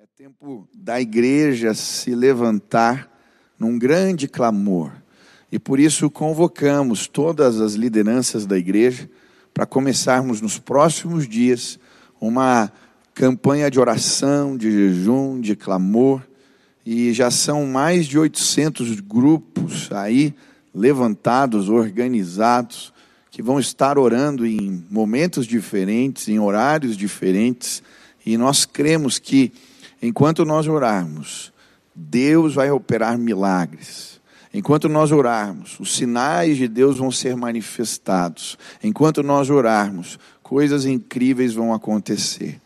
É tempo da igreja se levantar num grande clamor. E por isso convocamos todas as lideranças da igreja para começarmos nos próximos dias uma campanha de oração, de jejum, de clamor. E já são mais de 800 grupos aí levantados, organizados, que vão estar orando em momentos diferentes, em horários diferentes. E nós cremos que enquanto nós orarmos, Deus vai operar milagres. Enquanto nós orarmos, os sinais de Deus vão ser manifestados. Enquanto nós orarmos, coisas incríveis vão acontecer.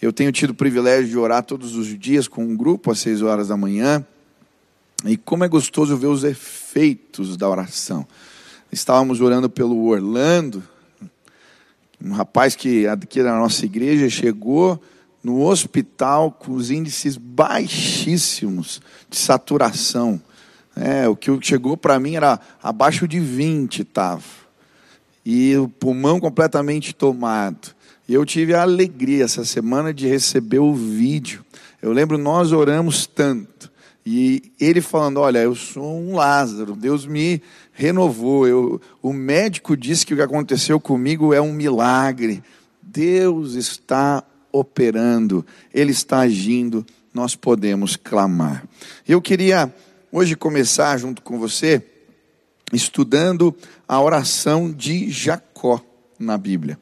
Eu tenho tido o privilégio de orar todos os dias com um grupo às seis horas da manhã. E como é gostoso ver os efeitos da oração. Estávamos orando pelo Orlando, um rapaz que aqui da nossa igreja chegou no hospital com os índices baixíssimos de saturação. É, o que chegou para mim era abaixo de 20 estava. E o pulmão completamente tomado. E eu tive a alegria essa semana de receber o vídeo. Eu lembro, nós oramos tanto. E ele falando: Olha, eu sou um Lázaro, Deus me renovou. Eu, o médico disse que o que aconteceu comigo é um milagre. Deus está operando, Ele está agindo, nós podemos clamar. Eu queria hoje começar junto com você, estudando a oração de Jacó na Bíblia.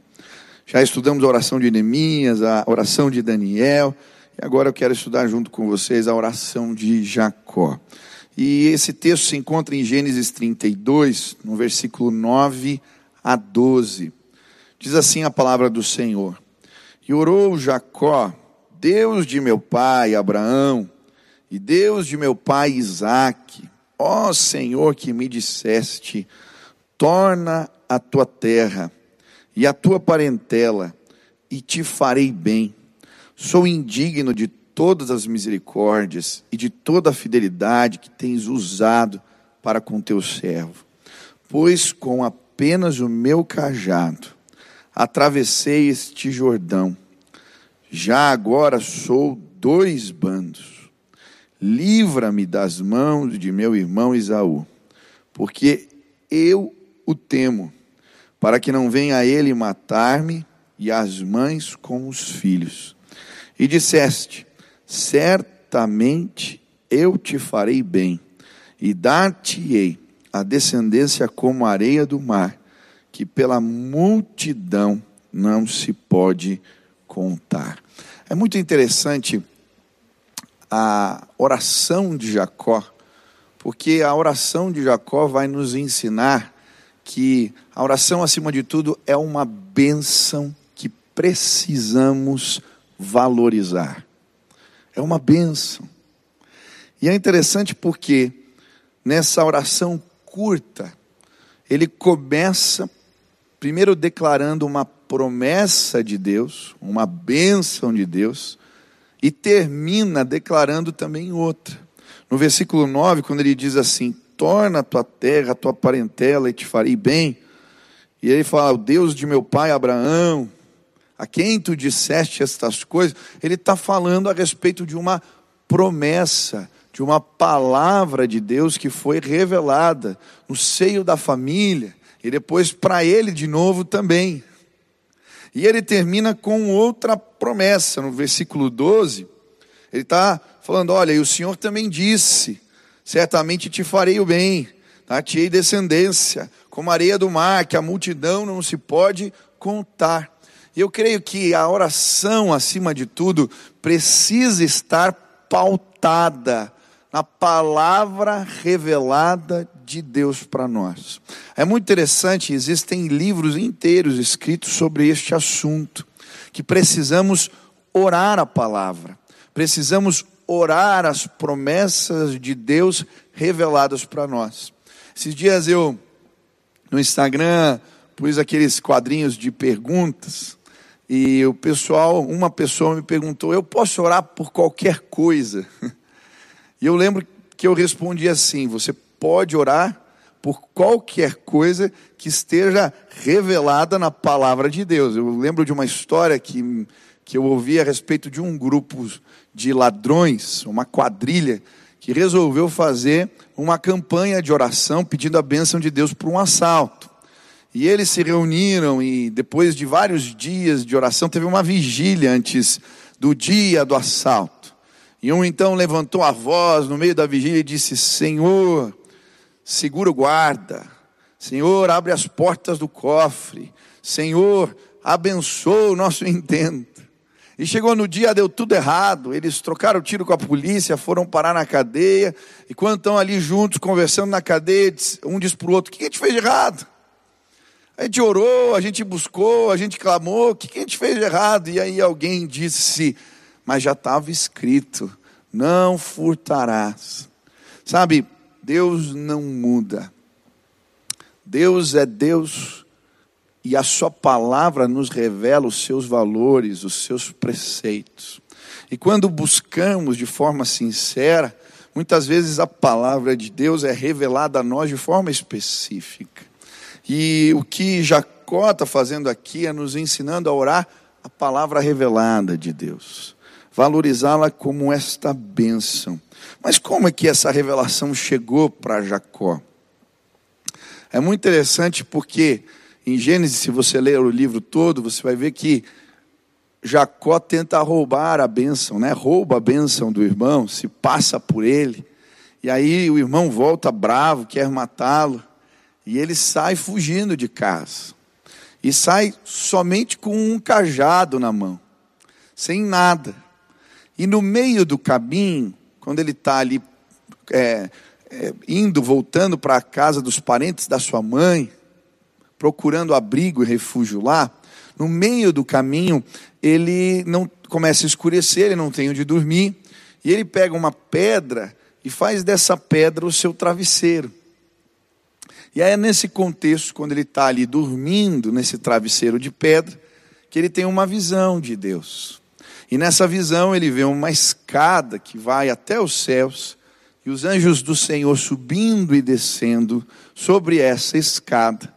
Já estudamos a oração de Neemias, a oração de Daniel, e agora eu quero estudar junto com vocês a oração de Jacó. E esse texto se encontra em Gênesis 32, no versículo 9 a 12. Diz assim a palavra do Senhor. E orou Jacó, Deus de meu pai Abraão, e Deus de meu pai Isaque, ó Senhor que me disseste, torna a tua terra e a tua parentela, e te farei bem. Sou indigno de todas as misericórdias e de toda a fidelidade que tens usado para com teu servo. Pois com apenas o meu cajado atravessei este Jordão. Já agora sou dois bandos. Livra-me das mãos de meu irmão Isaú, porque eu o temo, para que não venha ele matar-me e as mães com os filhos. E disseste: Certamente eu te farei bem, e dar-te-ei a descendência como a areia do mar que pela multidão não se pode contar. É muito interessante a oração de Jacó, porque a oração de Jacó vai nos ensinar que a oração, acima de tudo, é uma bênção que precisamos valorizar. É uma bênção. E é interessante porque nessa oração curta, ele começa primeiro declarando uma promessa de Deus, uma bênção de Deus, e termina declarando também outra. No versículo 9, quando ele diz assim: Torna a tua terra, a tua parentela, e te farei bem. E ele fala: O Deus de meu pai Abraão, a quem tu disseste estas coisas, ele está falando a respeito de uma promessa, de uma palavra de Deus que foi revelada no seio da família e depois para ele de novo também. E ele termina com outra promessa, no versículo 12. Ele está falando: Olha, e o Senhor também disse: Certamente te farei o bem, dar-te-ei descendência, como areia do mar, que a multidão não se pode contar. E eu creio que a oração, acima de tudo, precisa estar pautada na palavra revelada de Deus para nós. É muito interessante, existem livros inteiros escritos sobre este assunto, que precisamos orar a palavra, precisamos orar as promessas de Deus reveladas para nós. Esses dias eu, no Instagram, pus aqueles quadrinhos de perguntas, e o pessoal, uma pessoa me perguntou: Eu posso orar por qualquer coisa? E eu lembro que eu respondi assim: Você pode orar por qualquer coisa que esteja revelada na palavra de Deus. Eu lembro de uma história que, que eu ouvi a respeito de um grupo de ladrões, uma quadrilha, que resolveu fazer uma campanha de oração pedindo a bênção de Deus para um assalto. E eles se reuniram e depois de vários dias de oração teve uma vigília antes do dia do assalto. E um então levantou a voz no meio da vigília e disse: Senhor, segura o guarda. Senhor, abre as portas do cofre. Senhor, abençoa o nosso intento. E chegou no dia, deu tudo errado. Eles trocaram tiro com a polícia, foram parar na cadeia. E quando estão ali juntos, conversando na cadeia, um diz para o outro: O que a gente fez de errado? A gente orou, a gente buscou, a gente clamou, o que a gente fez de errado? E aí alguém disse: Mas já estava escrito: Não furtarás. Sabe, Deus não muda. Deus é Deus e a Sua palavra nos revela os seus valores, os seus preceitos. E quando buscamos de forma sincera, muitas vezes a palavra de Deus é revelada a nós de forma específica. E o que Jacó está fazendo aqui é nos ensinando a orar a palavra revelada de Deus, valorizá-la como esta bênção. Mas como é que essa revelação chegou para Jacó? É muito interessante porque em Gênesis, se você ler o livro todo, você vai ver que Jacó tenta roubar a bênção, né? Rouba a bênção do irmão, se passa por ele. E aí o irmão volta bravo, quer matá-lo. E ele sai fugindo de casa. E sai somente com um cajado na mão, sem nada. E no meio do caminho, quando ele está ali é, é, indo, voltando para a casa dos parentes da sua mãe, procurando abrigo e refúgio lá, no meio do caminho, ele não começa a escurecer, ele não tem onde dormir, e ele pega uma pedra e faz dessa pedra o seu travesseiro. E aí é nesse contexto, quando ele está ali dormindo, nesse travesseiro de pedra, que ele tem uma visão de Deus. E nessa visão ele vê uma escada que vai até os céus, e os anjos do Senhor subindo e descendo sobre essa escada.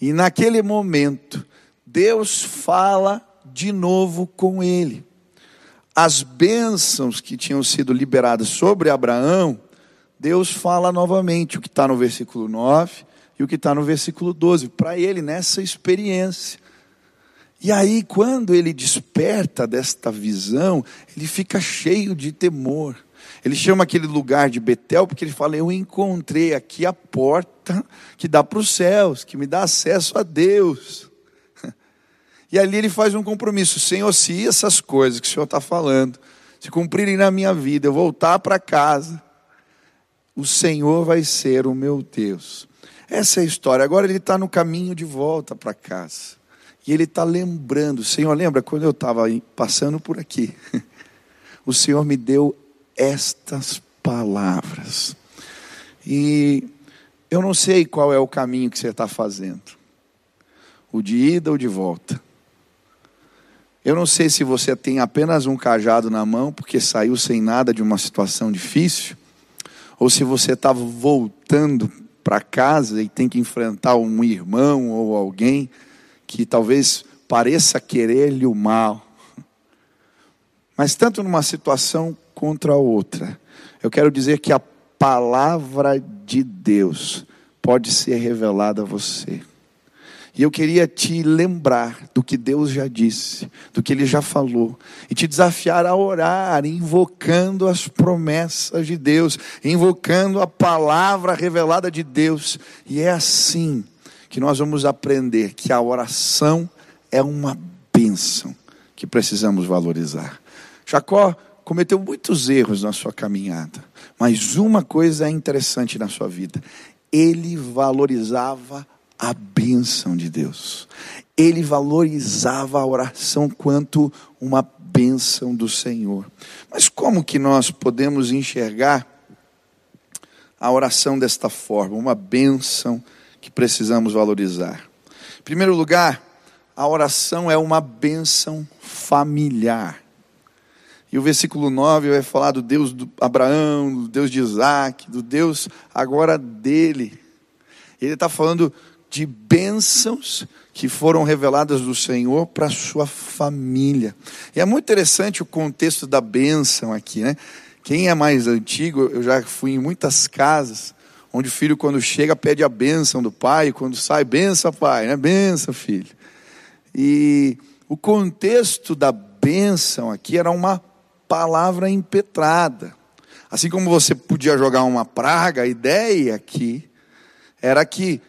E naquele momento, Deus fala de novo com ele. As bênçãos que tinham sido liberadas sobre Abraão, Deus fala novamente o que está no versículo 9 e o que está no versículo 12, para ele nessa experiência. E aí, quando ele desperta desta visão, ele fica cheio de temor. Ele chama aquele lugar de Betel porque ele fala: Eu encontrei aqui a porta que dá para os céus, que me dá acesso a Deus. E ali ele faz um compromisso: Senhor, se essas coisas que o Senhor está falando se cumprirem na minha vida, eu voltar para casa, o Senhor vai ser o meu Deus. Essa é a história. Agora ele está no caminho de volta para casa. E ele está lembrando: Senhor, lembra quando eu estava passando por aqui? O Senhor me deu estas palavras. E eu não sei qual é o caminho que você está fazendo, o de ida ou de volta. Eu não sei se você tem apenas um cajado na mão porque saiu sem nada de uma situação difícil, ou se você está voltando para casa e tem que enfrentar um irmão ou alguém que talvez pareça querer-lhe o mal. Mas tanto numa situação contra a outra. Eu quero dizer que a palavra de Deus pode ser revelada a você. E eu queria te lembrar do que Deus já disse, do que Ele já falou, e te desafiar a orar, invocando as promessas de Deus, invocando a palavra revelada de Deus. E é assim que nós vamos aprender que a oração é uma bênção que precisamos valorizar. Jacó cometeu muitos erros na sua caminhada, mas uma coisa é interessante na sua vida: ele valorizava a bênção de Deus, ele valorizava a oração quanto uma bênção do Senhor. Mas como que nós podemos enxergar a oração desta forma, uma bênção precisamos valorizar? Em primeiro lugar, a oração é uma bênção familiar. E o versículo 9 vai falar do Deus de Abraão, do Deus de Isaac, do Deus agora dele. Ele está falando de bênçãos que foram reveladas do Senhor para sua família. E é muito interessante o contexto da bênção aqui, né? Quem é mais antigo, eu já fui em muitas casas onde o filho, quando chega, pede a bênção do pai, quando sai, benção, pai, né? Benção, filho. E o contexto da bênção aqui era uma palavra impetrada. Assim como você podia jogar uma praga, a ideia aqui era que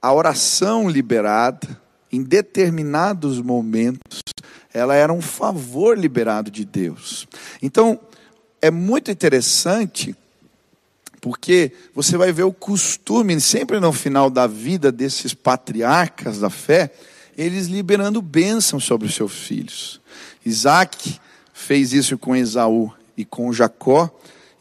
a oração liberada, em determinados momentos, ela era um favor liberado de Deus. Então, é muito interessante porque você vai ver o costume, sempre no final da vida desses patriarcas da fé, eles liberando bênção sobre os seus filhos. Isaac fez isso com Esaú e com Jacó,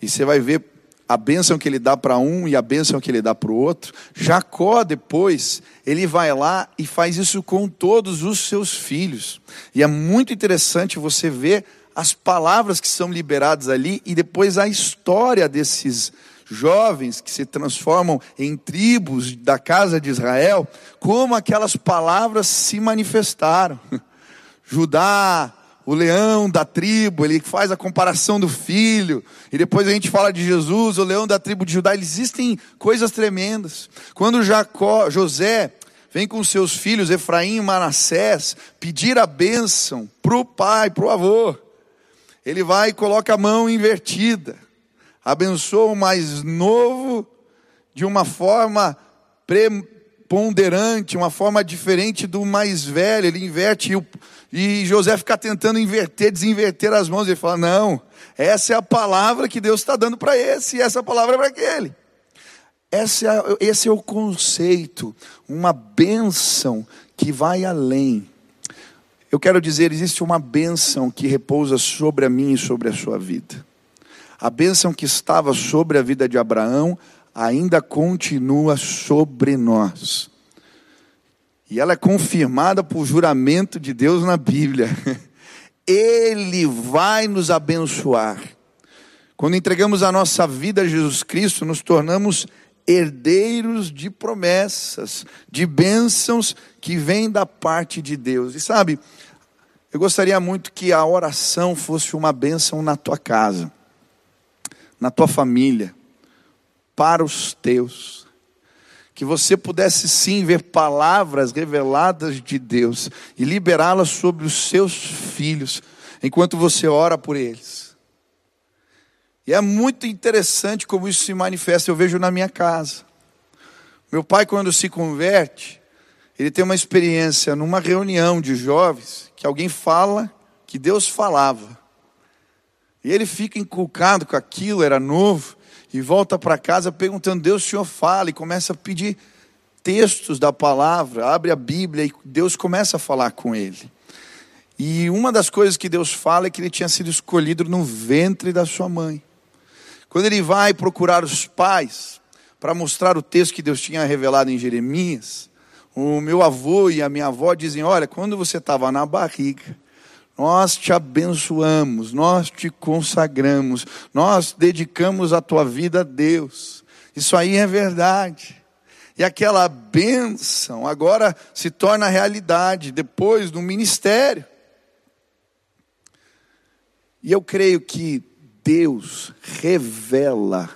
e você vai ver a bênção que ele dá para um e a bênção que ele dá para o outro. Jacó, depois, ele vai lá e faz isso com todos os seus filhos. E é muito interessante você ver as palavras que são liberadas ali e depois a história desses jovens que se transformam em tribos da casa de Israel, como aquelas palavras se manifestaram. Judá, o leão da tribo, ele faz a comparação do filho, e depois a gente fala de Jesus, o leão da tribo de Judá, existem coisas tremendas. Quando Jacó, José vem com seus filhos Efraim e Manassés pedir a bênção para o pai, para o avô, ele vai e coloca a mão invertida, abençoa o mais novo de uma forma preponderante, uma forma diferente do mais velho, ele inverte e, o, e José fica tentando inverter, desinverter as mãos, ele fala: não, essa é a palavra que Deus está dando para esse, e essa palavra é para aquele. Esse é, esse é o conceito, uma bênção que vai além eu quero dizer, existe uma bênção que repousa sobre a mim e sobre a sua vida. A bênção que estava sobre a vida de Abraão ainda continua sobre nós. E ela é confirmada por juramento de Deus na Bíblia. Ele vai nos abençoar. Quando entregamos a nossa vida a Jesus Cristo, nos tornamos herdeiros de promessas, de bênçãos que vêm da parte de Deus. E sabe, eu gostaria muito que a oração fosse uma bênção na tua casa, na tua família, para os teus. Que você pudesse sim ver palavras reveladas de Deus e liberá-las sobre os seus filhos, enquanto você ora por eles. E é muito interessante como isso se manifesta, eu vejo na minha casa. Meu pai, quando se converte, ele tem uma experiência numa reunião de jovens que alguém fala que Deus falava. E ele fica inculcado com aquilo, era novo, e volta para casa perguntando: Deus, o Senhor fala, e começa a pedir textos da palavra, abre a Bíblia e Deus começa a falar com ele. E uma das coisas que Deus fala é que ele tinha sido escolhido no ventre da sua mãe. Quando ele vai procurar os pais para mostrar o texto que Deus tinha revelado em Jeremias, o meu avô e a minha avó dizem: Olha, quando você estava na barriga, nós te abençoamos, nós te consagramos, nós dedicamos a tua vida a Deus. Isso aí é verdade. E aquela bênção agora se torna realidade depois do ministério. E eu creio que Deus revela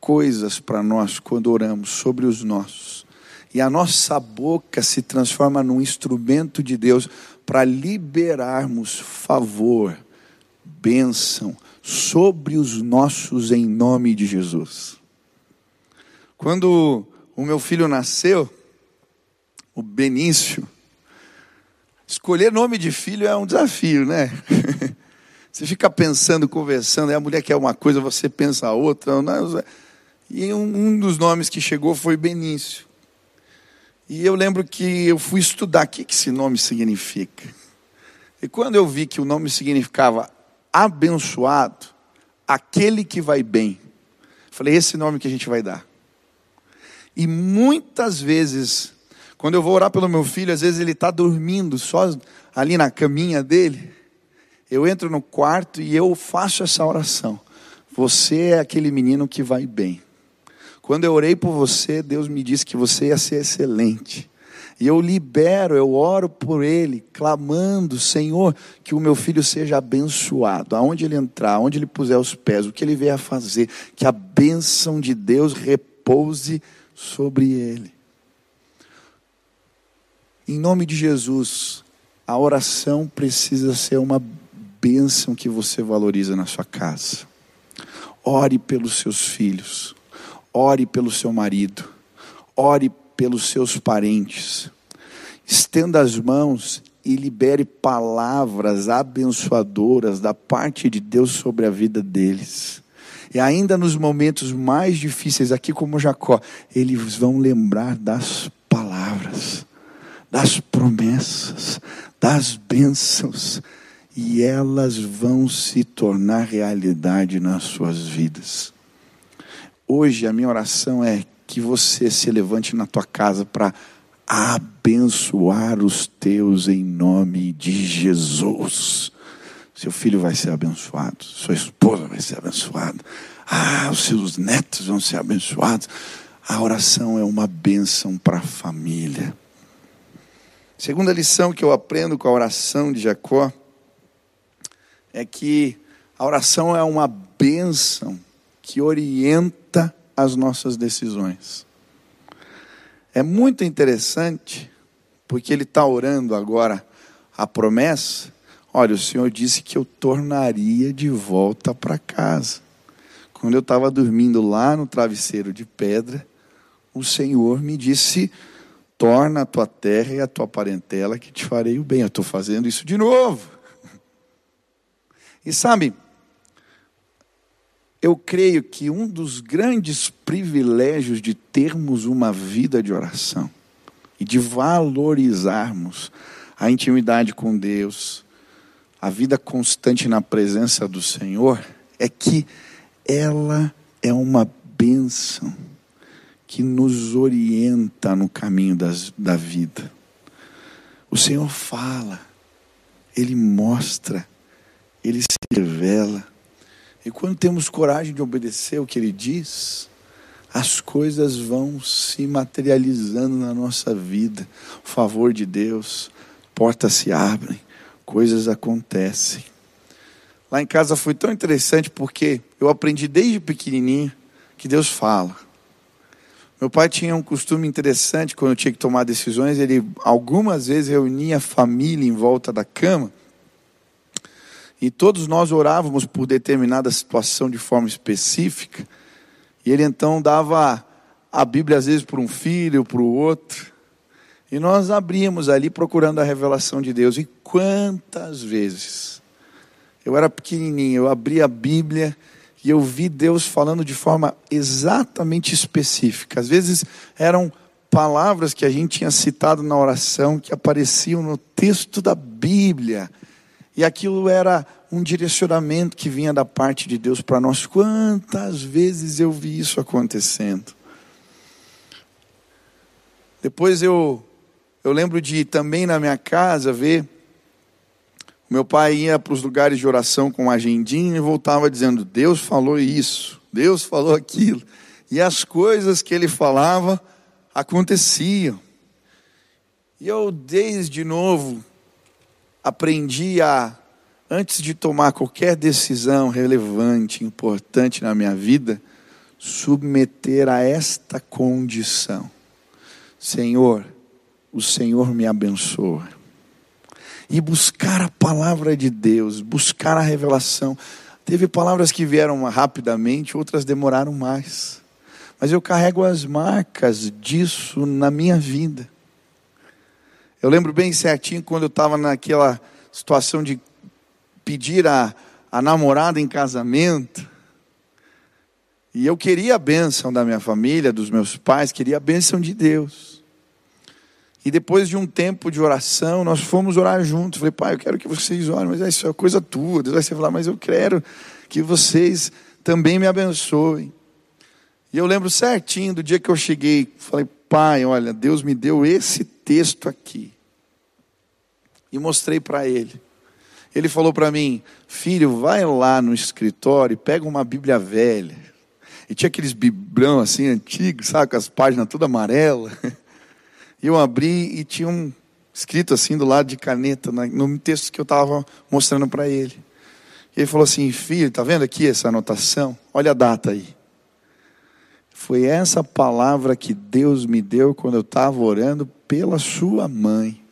coisas para nós quando oramos sobre os nossos e a nossa boca se transforma num instrumento de Deus para liberarmos favor, bênção sobre os nossos em nome de Jesus. Quando o meu filho nasceu, o Benício, escolher nome de filho é um desafio, né? Você fica pensando, conversando, e a mulher quer uma coisa, você pensa outra. E um dos nomes que chegou foi Benício. E eu lembro que eu fui estudar o que esse nome significa. E quando eu vi que o nome significava abençoado, aquele que vai bem, falei, esse nome que a gente vai dar. E muitas vezes, quando eu vou orar pelo meu filho, às vezes ele está dormindo só ali na caminha dele, eu entro no quarto e eu faço essa oração. Você é aquele menino que vai bem. Quando eu orei por você, Deus me disse que você ia ser excelente. E eu libero, eu oro por ele, clamando, Senhor, que o meu filho seja abençoado. Aonde ele entrar, aonde ele puser os pés, o que ele vier a fazer, que a bênção de Deus repouse sobre ele. Em nome de Jesus, a oração precisa ser uma bênção que você valoriza na sua casa. Ore pelos seus filhos, ore pelo seu marido, ore pelos seus parentes. Estenda as mãos e libere palavras abençoadoras da parte de Deus sobre a vida deles. E ainda nos momentos mais difíceis, aqui como Jacó, eles vão lembrar das palavras, das promessas, das bênçãos, e elas vão se tornar realidade nas suas vidas. Hoje a minha oração é que você se levante na tua casa para abençoar os teus em nome de Jesus. Seu filho vai ser abençoado, sua esposa vai ser abençoada. Ah, os seus netos vão ser abençoados. A oração é uma bênção para a família. Segunda lição que eu aprendo com a oração de Jacó é que a oração é uma bênção que orienta as nossas decisões. É muito interessante, porque ele está orando agora a promessa. Olha, o Senhor disse que eu tornaria de volta para casa. Quando eu estava dormindo lá no travesseiro de pedra, o Senhor me disse: torna a tua terra e a tua parentela que te farei o bem. Eu estou fazendo isso de novo. E sabe, eu creio que um dos grandes privilégios de termos uma vida de oração e de valorizarmos a intimidade com Deus, a vida constante na presença do Senhor, é que ela é uma bênção que nos orienta no caminho das, da vida. O Senhor fala, Ele mostra, Ele se revela. E quando temos coragem de obedecer o que Ele diz, as coisas vão se materializando na nossa vida. O favor de Deus, portas se abrem, coisas acontecem. Lá em casa foi tão interessante porque eu aprendi desde pequenininho que Deus fala. Meu pai tinha um costume interessante quando eu tinha que tomar decisões, ele algumas vezes reunia a família em volta da cama e todos nós orávamos por determinada situação de forma específica. E ele então dava a Bíblia às vezes para um filho, para o outro. E nós abríamos ali procurando a revelação de Deus. E quantas vezes eu era pequenininho, eu abri a Bíblia e eu vi Deus falando de forma exatamente específica. Às vezes eram palavras que a gente tinha citado na oração que apareciam no texto da Bíblia. E aquilo era um direcionamento que vinha da parte de Deus para nós. Quantas vezes eu vi isso acontecendo? Depois eu, eu lembro de também na minha casa ver. Meu pai ia para os lugares de oração com uma agendinha e voltava dizendo: Deus falou isso, Deus falou aquilo. E as coisas que ele falava aconteciam. E eu, desde novo, aprendi a, antes de tomar qualquer decisão relevante, importante na minha vida, submeter a esta condição: Senhor, o Senhor me abençoa. E buscar a palavra de Deus, buscar a revelação. Teve palavras que vieram rapidamente, outras demoraram mais. Mas eu carrego as marcas disso na minha vida. Eu lembro bem certinho quando eu estava naquela situação de pedir a, a namorada em casamento. E eu queria a bênção da minha família, dos meus pais, queria a bênção de Deus. E depois de um tempo de oração, nós fomos orar juntos. Falei, pai, eu quero que vocês orem, mas isso é coisa tua. Deus vai falar, mas eu quero que vocês também me abençoem. E eu lembro certinho do dia que eu cheguei, falei, pai, olha, Deus me deu esse texto aqui e mostrei para ele. Ele falou para mim: Filho, vai lá no escritório, pega uma Bíblia velha. E tinha aqueles bibrão assim antigos, sabe, com as páginas todas amarelas. E eu abri e tinha um escrito assim do lado de caneta, no texto que eu estava mostrando para ele. E ele falou assim: Filho, está vendo aqui essa anotação? Olha a data aí. Foi essa palavra que Deus me deu quando eu estava orando pela sua mãe.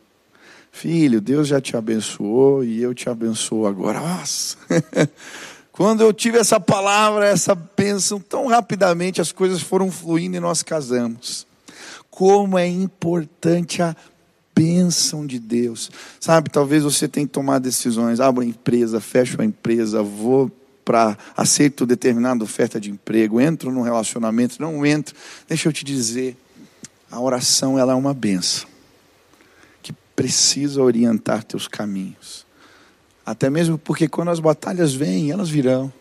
Filho, Deus já te abençoou e eu te abençoo agora. Nossa! Quando eu tive essa palavra, essa bênção, tão rapidamente as coisas foram fluindo e nós casamos. Como é importante a bênção de Deus. Sabe, talvez você tenha que tomar decisões. Abro a empresa, fecho a empresa, vou para aceito determinada oferta de emprego, entro num relacionamento, não entro. Deixa eu te dizer, a oração ela é uma benção precisa orientar teus caminhos. Até mesmo porque quando as batalhas vêm, elas virão.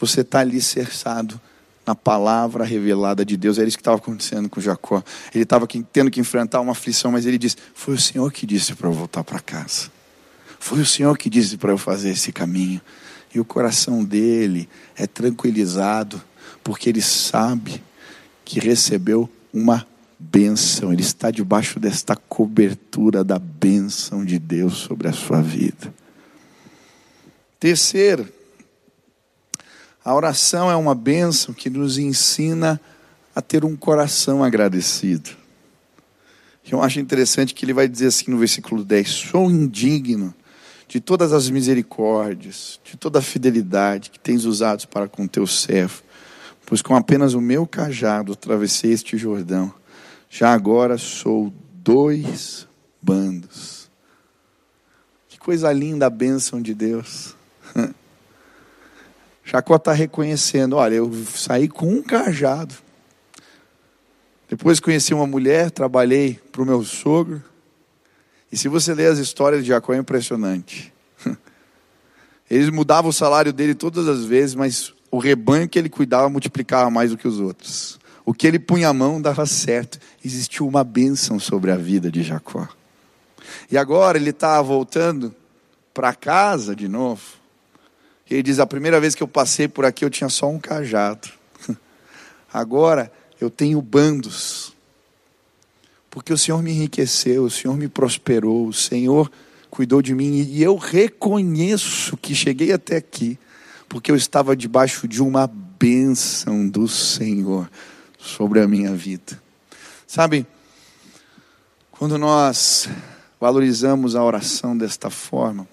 Você está ali cerçado na palavra revelada de Deus. Era isso que estava acontecendo com Jacó. Ele estava tendo que enfrentar uma aflição, mas ele disse: Foi o Senhor que disse para eu voltar para casa. Foi o Senhor que disse para eu fazer esse caminho. E o coração dele é tranquilizado, porque ele sabe que recebeu uma bênção. Ele está debaixo desta cobertura da bênção de Deus sobre a sua vida. Terceiro, a oração é uma bênção que nos ensina a ter um coração agradecido. Eu acho interessante que ele vai dizer assim no versículo 10: Sou indigno de todas as misericórdias, de toda a fidelidade que tens usado para com teu servo, pois com apenas o meu cajado atravessei este Jordão. Já agora sou dois bandos. Que coisa linda a bênção de Deus. Jacó está reconhecendo: olha, eu saí com um cajado. Depois conheci uma mulher, trabalhei para o meu sogro. E se você ler as histórias de Jacó, é impressionante. Eles mudavam o salário dele todas as vezes, mas o rebanho que ele cuidava multiplicava mais do que os outros. O que ele punha a mão dava certo. Existiu uma bênção sobre a vida de Jacó. E agora ele está voltando para casa de novo. E ele diz: A primeira vez que eu passei por aqui eu tinha só um cajado. Agora eu tenho bandos. Porque o Senhor me enriqueceu, o Senhor me prosperou, o Senhor cuidou de mim e eu reconheço que cheguei até aqui porque eu estava debaixo de uma bênção do Senhor sobre a minha vida. Sabe, quando nós valorizamos a oração desta forma,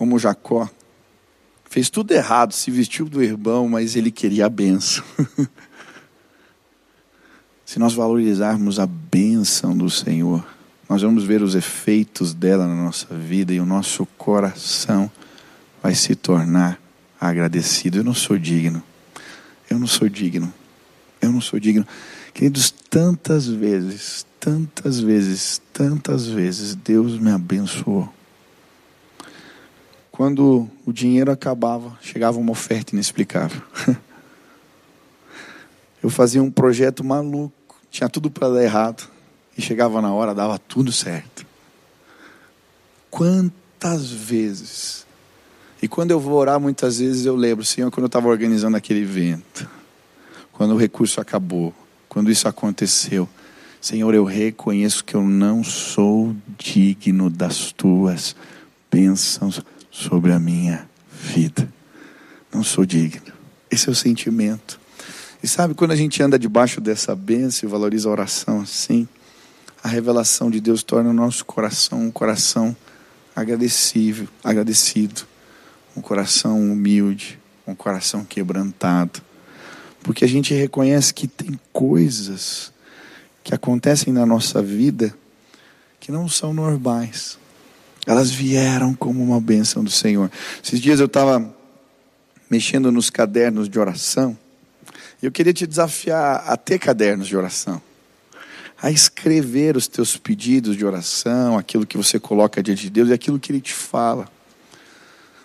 como Jacó. Fez tudo errado, se vestiu do irmão, mas ele queria a benção. se nós valorizarmos a bênção do Senhor, nós vamos ver os efeitos dela na nossa vida e o nosso coração vai se tornar agradecido. Eu não sou digno. Eu não sou digno. Eu não sou digno. Queridos, tantas vezes, tantas vezes, tantas vezes Deus me abençoou quando o dinheiro acabava, chegava uma oferta inexplicável. Eu fazia um projeto maluco, tinha tudo para dar errado, e chegava na hora, dava tudo certo. Quantas vezes? E quando eu vou orar, muitas vezes eu lembro, Senhor, quando eu estava organizando aquele evento, quando o recurso acabou, quando isso aconteceu, Senhor, eu reconheço que eu não sou digno das tuas bênçãos sobre a minha vida. Não sou digno. Esse é o sentimento. E sabe, quando a gente anda debaixo dessa bênção e valoriza a oração assim, a revelação de Deus torna o nosso coração um coração agradecível, agradecido, um coração humilde, um coração quebrantado. Porque a gente reconhece que tem coisas que acontecem na nossa vida que não são normais. Elas vieram como uma bênção do Senhor. Esses dias eu estava mexendo nos cadernos de oração. E eu queria te desafiar a ter cadernos de oração. A escrever os teus pedidos de oração, aquilo que você coloca diante de Deus e aquilo que Ele te fala.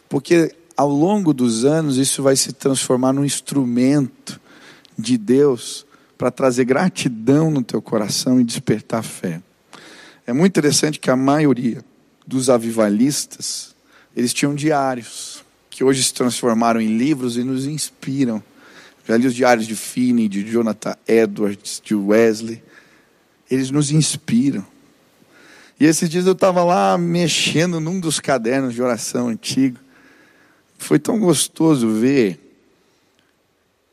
Porque ao longo dos anos isso vai se transformar num instrumento de Deus para trazer gratidão no teu coração e despertar fé. É muito interessante que a maioria dos avivalistas, eles tinham diários que hoje se transformaram em livros e nos inspiram. Já li os diários de Finney, de Jonathan Edwards, de Wesley. Eles nos inspiram. E esses dias eu estava lá mexendo num dos cadernos de oração antigo. Foi tão gostoso ver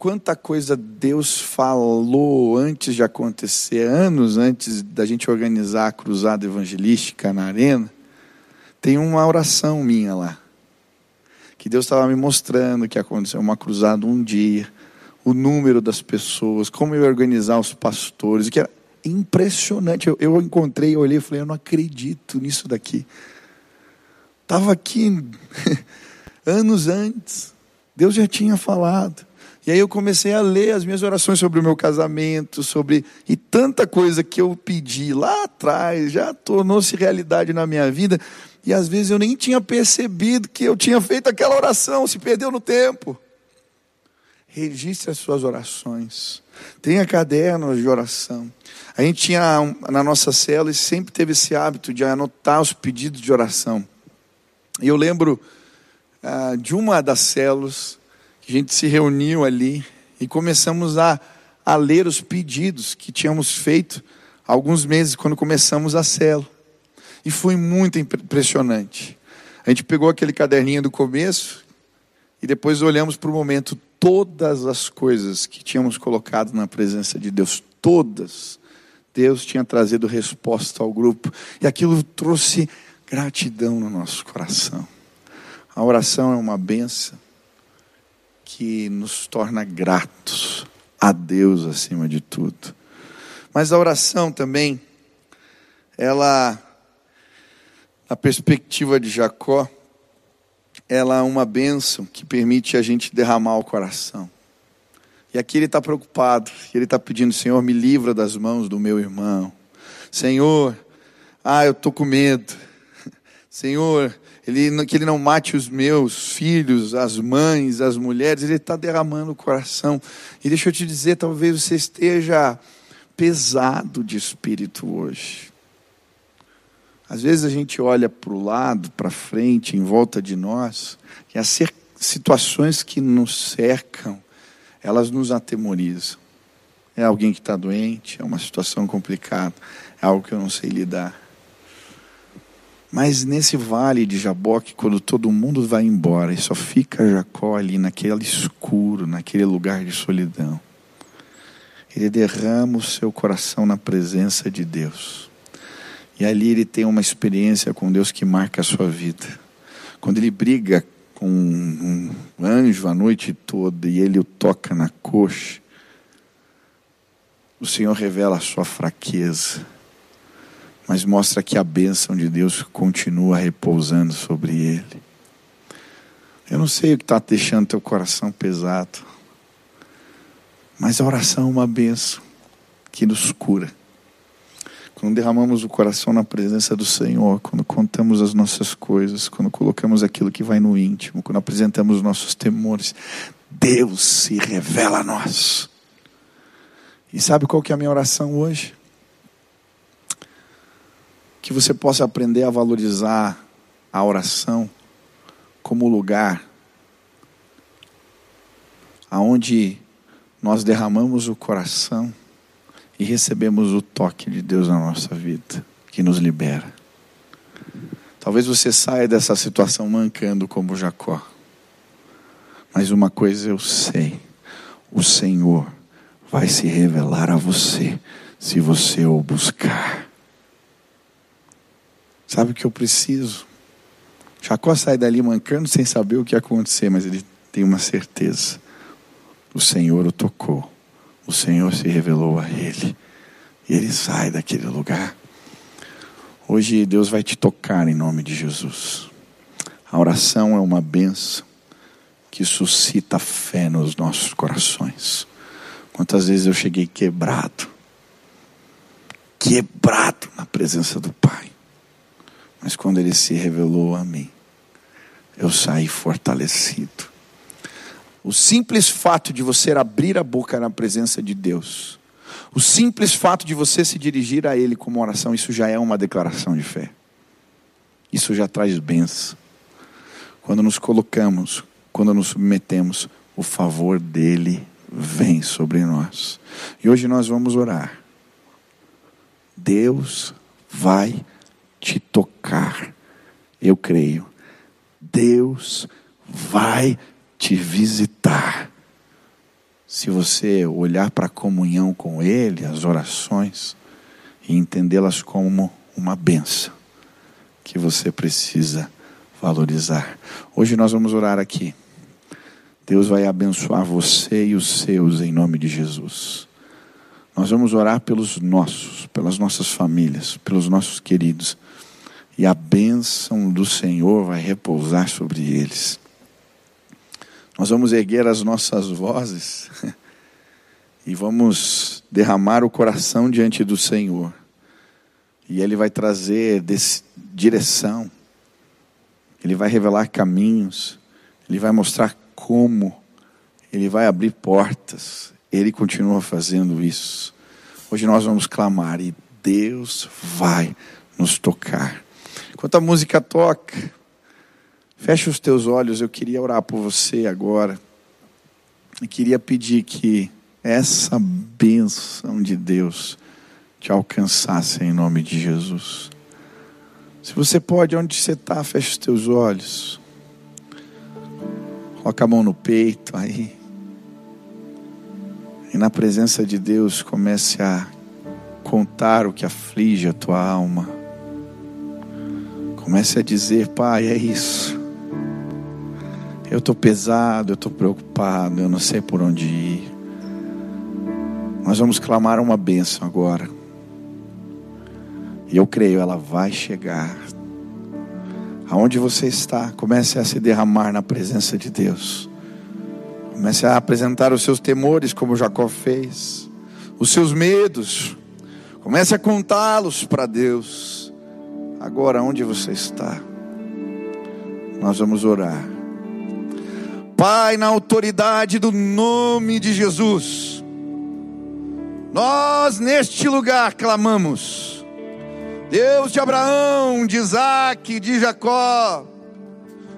quanta coisa Deus falou antes de acontecer, anos antes da gente organizar a cruzada evangelística na arena. Tem uma oração minha lá, que Deus estava me mostrando que aconteceu uma cruzada um dia, o número das pessoas, como eu ia organizar os pastores, que era impressionante. Eu, eu encontrei, eu olhei e falei, eu não acredito nisso daqui. Estava aqui anos antes, Deus já tinha falado. E aí eu comecei a ler as minhas orações sobre o meu casamento, sobre e tanta coisa que eu pedi lá atrás, já tornou-se realidade na minha vida, e às vezes eu nem tinha percebido que eu tinha feito aquela oração, se perdeu no tempo. Registre as suas orações. Tenha cadernos de oração. A gente tinha na nossa cela e sempre teve esse hábito de anotar os pedidos de oração. E eu lembro ah, de uma das células a gente se reuniu ali e começamos a, a ler os pedidos que tínhamos feito alguns meses quando começamos a célula. E foi muito impressionante. A gente pegou aquele caderninho do começo e depois olhamos para o momento todas as coisas que tínhamos colocado na presença de Deus, todas. Deus tinha trazido resposta ao grupo e aquilo trouxe gratidão no nosso coração. A oração é uma benção que nos torna gratos a Deus acima de tudo. Mas a oração também, ela, a perspectiva de Jacó, ela é uma bênção que permite a gente derramar o coração. E aqui ele está preocupado, ele está pedindo: Senhor, me livra das mãos do meu irmão. Senhor, ah, eu estou com medo. Senhor, ele, que ele não mate os meus filhos, as mães, as mulheres, ele está derramando o coração. E deixa eu te dizer, talvez você esteja pesado de espírito hoje. Às vezes a gente olha para o lado, para frente, em volta de nós, e as situações que nos cercam, elas nos atemorizam. É alguém que está doente, é uma situação complicada, é algo que eu não sei lidar. Mas nesse vale de Jaboque, quando todo mundo vai embora e só fica Jacó ali naquele escuro, naquele lugar de solidão, ele derrama o seu coração na presença de Deus. E ali ele tem uma experiência com Deus que marca a sua vida. Quando ele briga com um anjo a noite toda e ele o toca na coxa, o Senhor revela a sua fraqueza mas mostra que a bênção de Deus continua repousando sobre ele. Eu não sei o que está deixando teu coração pesado, mas a oração é uma bênção que nos cura. Quando derramamos o coração na presença do Senhor, quando contamos as nossas coisas, quando colocamos aquilo que vai no íntimo, quando apresentamos os nossos temores, Deus se revela a nós. E sabe qual que é a minha oração hoje? Que você possa aprender a valorizar a oração como lugar aonde nós derramamos o coração e recebemos o toque de Deus na nossa vida, que nos libera. Talvez você saia dessa situação mancando como Jacó. Mas uma coisa eu sei: o Senhor vai se revelar a você se você o buscar. Sabe o que eu preciso? Jacó sai dali mancando sem saber o que ia acontecer, mas ele tem uma certeza. O Senhor o tocou. O Senhor se revelou a ele. E ele sai daquele lugar. Hoje Deus vai te tocar em nome de Jesus. A oração é uma benção que suscita fé nos nossos corações. Quantas vezes eu cheguei quebrado, quebrado na presença do Pai. Mas quando ele se revelou a mim, eu saí fortalecido. O simples fato de você abrir a boca na presença de Deus, o simples fato de você se dirigir a Ele como oração, isso já é uma declaração de fé. Isso já traz bênção. Quando nos colocamos quando nos submetemos, o favor dele vem sobre nós. E hoje nós vamos orar. Deus vai te tocar. Eu creio. Deus vai te visitar. Se você olhar para a comunhão com Ele, as orações, e entendê-las como uma benção que você precisa valorizar. Hoje nós vamos orar aqui. Deus vai abençoar você e os seus em nome de Jesus. Nós vamos orar pelos nossos, pelas nossas famílias, pelos nossos queridos. E a bênção do Senhor vai repousar sobre eles. Nós vamos erguer as nossas vozes e vamos derramar o coração diante do Senhor. E Ele vai trazer direção, Ele vai revelar caminhos, Ele vai mostrar como, Ele vai abrir portas. Ele continua fazendo isso. Hoje nós vamos clamar e Deus vai nos tocar. Enquanto a música toca, feche os teus olhos. Eu queria orar por você agora. E queria pedir que essa bênção de Deus te alcançasse em nome de Jesus. Se você pode, onde você está, feche os teus olhos. Coloca a mão no peito aí. E na presença de Deus comece a contar o que aflige a tua alma. Comece a dizer, Pai, é isso. Eu estou pesado, eu estou preocupado, eu não sei por onde ir. Nós vamos clamar uma bênção agora. E eu creio, ela vai chegar. Aonde você está, comece a se derramar na presença de Deus. Comece a apresentar os seus temores, como Jacó fez, os seus medos. Comece a contá-los para Deus. Agora, onde você está, nós vamos orar. Pai, na autoridade do nome de Jesus, nós neste lugar clamamos. Deus de Abraão, de Isaac, de Jacó,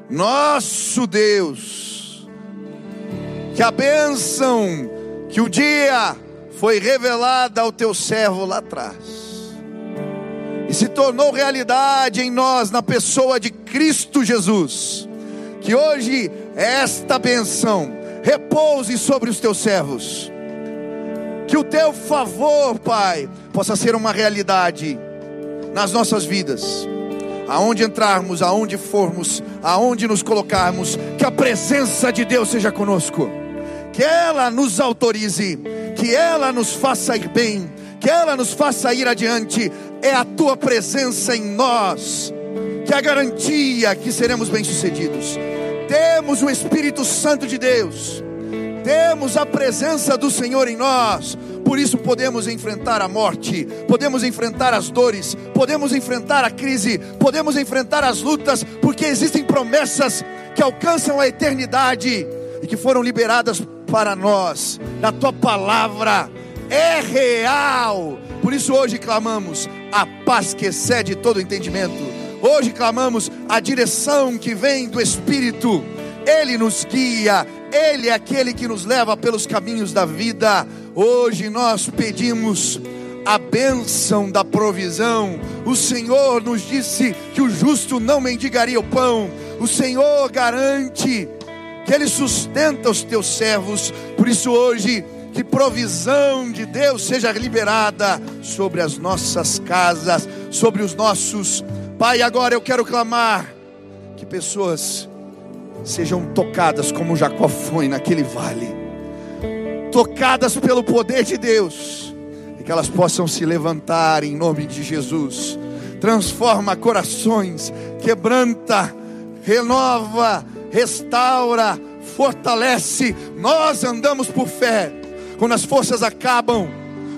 nosso Deus, que a bênção que o dia foi revelada ao teu servo lá atrás, e se tornou realidade em nós, na pessoa de Cristo Jesus, que hoje esta bênção repouse sobre os teus servos, que o teu favor, Pai, possa ser uma realidade nas nossas vidas. Aonde entrarmos, aonde formos, aonde nos colocarmos, que a presença de Deus seja conosco, que ela nos autorize, que ela nos faça ir bem, que ela nos faça ir adiante. É a tua presença em nós, que é a garantia que seremos bem-sucedidos. Temos o Espírito Santo de Deus, temos a presença do Senhor em nós, por isso podemos enfrentar a morte, podemos enfrentar as dores, podemos enfrentar a crise, podemos enfrentar as lutas, porque existem promessas que alcançam a eternidade e que foram liberadas para nós na tua palavra. É real. Por isso hoje clamamos a paz que excede todo entendimento. Hoje clamamos a direção que vem do Espírito. Ele nos guia, ele é aquele que nos leva pelos caminhos da vida. Hoje nós pedimos a bênção da provisão. O Senhor nos disse que o justo não mendigaria o pão. O Senhor garante que Ele sustenta os teus servos. Por isso, hoje, que provisão de Deus seja liberada sobre as nossas casas, sobre os nossos. Pai, agora eu quero clamar que pessoas sejam tocadas como Jacó foi naquele vale tocadas pelo poder de Deus, e que elas possam se levantar em nome de Jesus. Transforma corações, quebranta, renova, restaura, fortalece. Nós andamos por fé. Quando as forças acabam,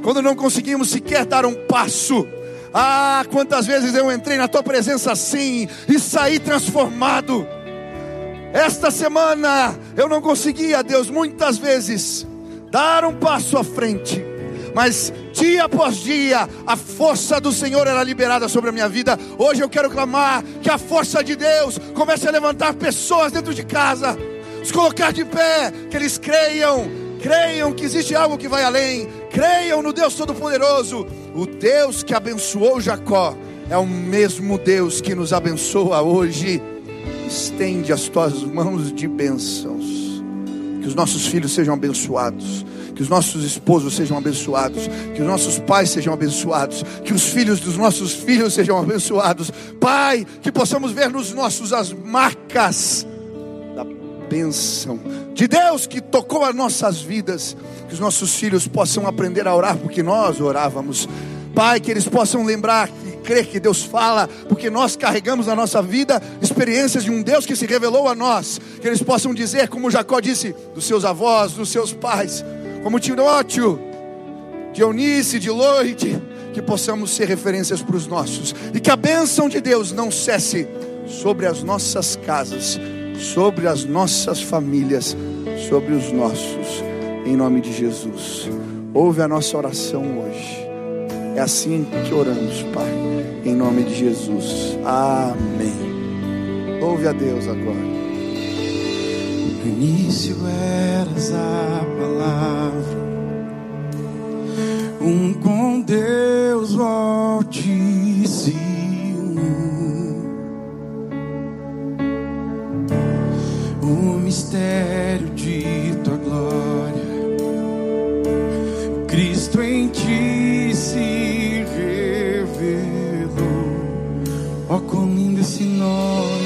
quando não conseguimos sequer dar um passo, ah, quantas vezes eu entrei na tua presença assim e saí transformado. Esta semana eu não conseguia, Deus, muitas vezes dar um passo à frente. Mas dia após dia, a força do Senhor era liberada sobre a minha vida. Hoje eu quero clamar que a força de Deus comece a levantar pessoas dentro de casa, nos colocar de pé, que eles creiam, creiam que existe algo que vai além, creiam no Deus Todo-Poderoso, o Deus que abençoou Jacó, é o mesmo Deus que nos abençoa hoje. Estende as tuas mãos de bênçãos, que os nossos filhos sejam abençoados. Que os nossos esposos sejam abençoados, que os nossos pais sejam abençoados, que os filhos dos nossos filhos sejam abençoados. Pai, que possamos ver nos nossos as marcas bênção de Deus que tocou as nossas vidas, que os nossos filhos possam aprender a orar porque nós orávamos. Pai, que eles possam lembrar e crer que Deus fala, porque nós carregamos na nossa vida experiências de um Deus que se revelou a nós. Que eles possam dizer, como Jacó disse, dos seus avós, dos seus pais: como Timóteo, Dionísio, de Loide, que possamos ser referências para os nossos, e que a bênção de Deus não cesse sobre as nossas casas, sobre as nossas famílias, sobre os nossos, em nome de Jesus. Ouve a nossa oração hoje. É assim que oramos, Pai, em nome de Jesus. Amém. Ouve a Deus agora. No início eras a palavra, um com Deus altíssimo. ensinou.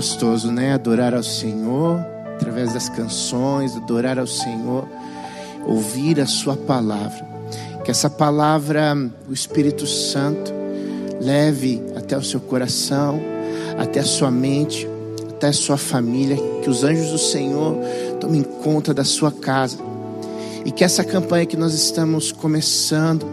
gostoso, né? Adorar ao Senhor através das canções, adorar ao Senhor, ouvir a Sua palavra. Que essa palavra, o Espírito Santo, leve até o seu coração, até a sua mente, até sua família. Que os anjos do Senhor tomem conta da sua casa. E que essa campanha que nós estamos começando,